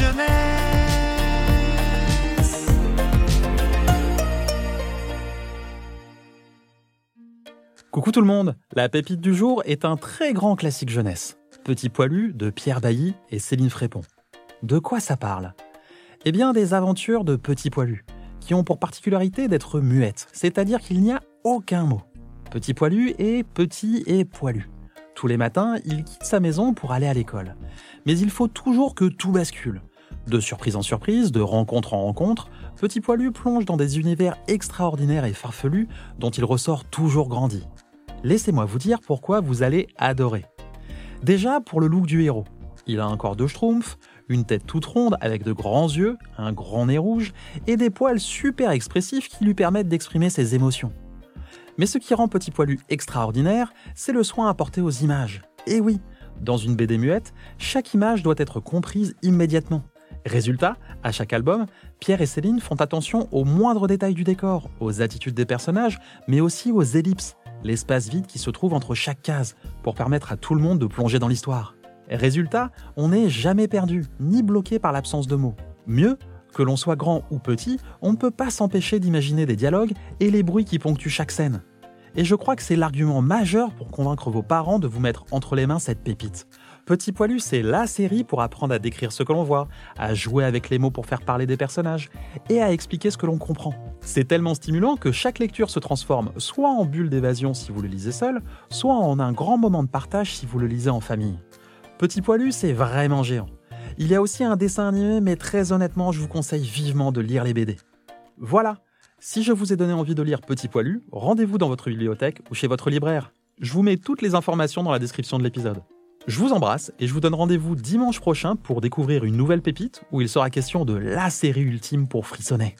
jeunesse. Coucou tout le monde, la pépite du jour est un très grand classique jeunesse. Petit poilu de Pierre Bailly et Céline Frépon. De quoi ça parle? Eh bien des aventures de Petit Poilu, qui ont pour particularité d'être muettes, c'est-à-dire qu'il n'y a aucun mot. Petit Poilu est petit et poilu. Tous les matins, il quitte sa maison pour aller à l'école. Mais il faut toujours que tout bascule. De surprise en surprise, de rencontre en rencontre, Petit Poilu plonge dans des univers extraordinaires et farfelus dont il ressort toujours grandi. Laissez-moi vous dire pourquoi vous allez adorer. Déjà pour le look du héros. Il a un corps de schtroumpf, une tête toute ronde avec de grands yeux, un grand nez rouge et des poils super expressifs qui lui permettent d'exprimer ses émotions. Mais ce qui rend Petit Poilu extraordinaire, c'est le soin apporté aux images. Et oui, dans une BD muette, chaque image doit être comprise immédiatement. Résultat, à chaque album, Pierre et Céline font attention aux moindres détails du décor, aux attitudes des personnages, mais aussi aux ellipses, l'espace vide qui se trouve entre chaque case, pour permettre à tout le monde de plonger dans l'histoire. Résultat, on n'est jamais perdu, ni bloqué par l'absence de mots. Mieux, que l'on soit grand ou petit, on ne peut pas s'empêcher d'imaginer des dialogues et les bruits qui ponctuent chaque scène. Et je crois que c'est l'argument majeur pour convaincre vos parents de vous mettre entre les mains cette pépite. Petit Poilu, c'est la série pour apprendre à décrire ce que l'on voit, à jouer avec les mots pour faire parler des personnages, et à expliquer ce que l'on comprend. C'est tellement stimulant que chaque lecture se transforme soit en bulle d'évasion si vous le lisez seul, soit en un grand moment de partage si vous le lisez en famille. Petit Poilu, c'est vraiment géant. Il y a aussi un dessin animé, mais très honnêtement, je vous conseille vivement de lire les BD. Voilà, si je vous ai donné envie de lire Petit Poilu, rendez-vous dans votre bibliothèque ou chez votre libraire. Je vous mets toutes les informations dans la description de l'épisode. Je vous embrasse et je vous donne rendez-vous dimanche prochain pour découvrir une nouvelle pépite où il sera question de la série ultime pour frissonner.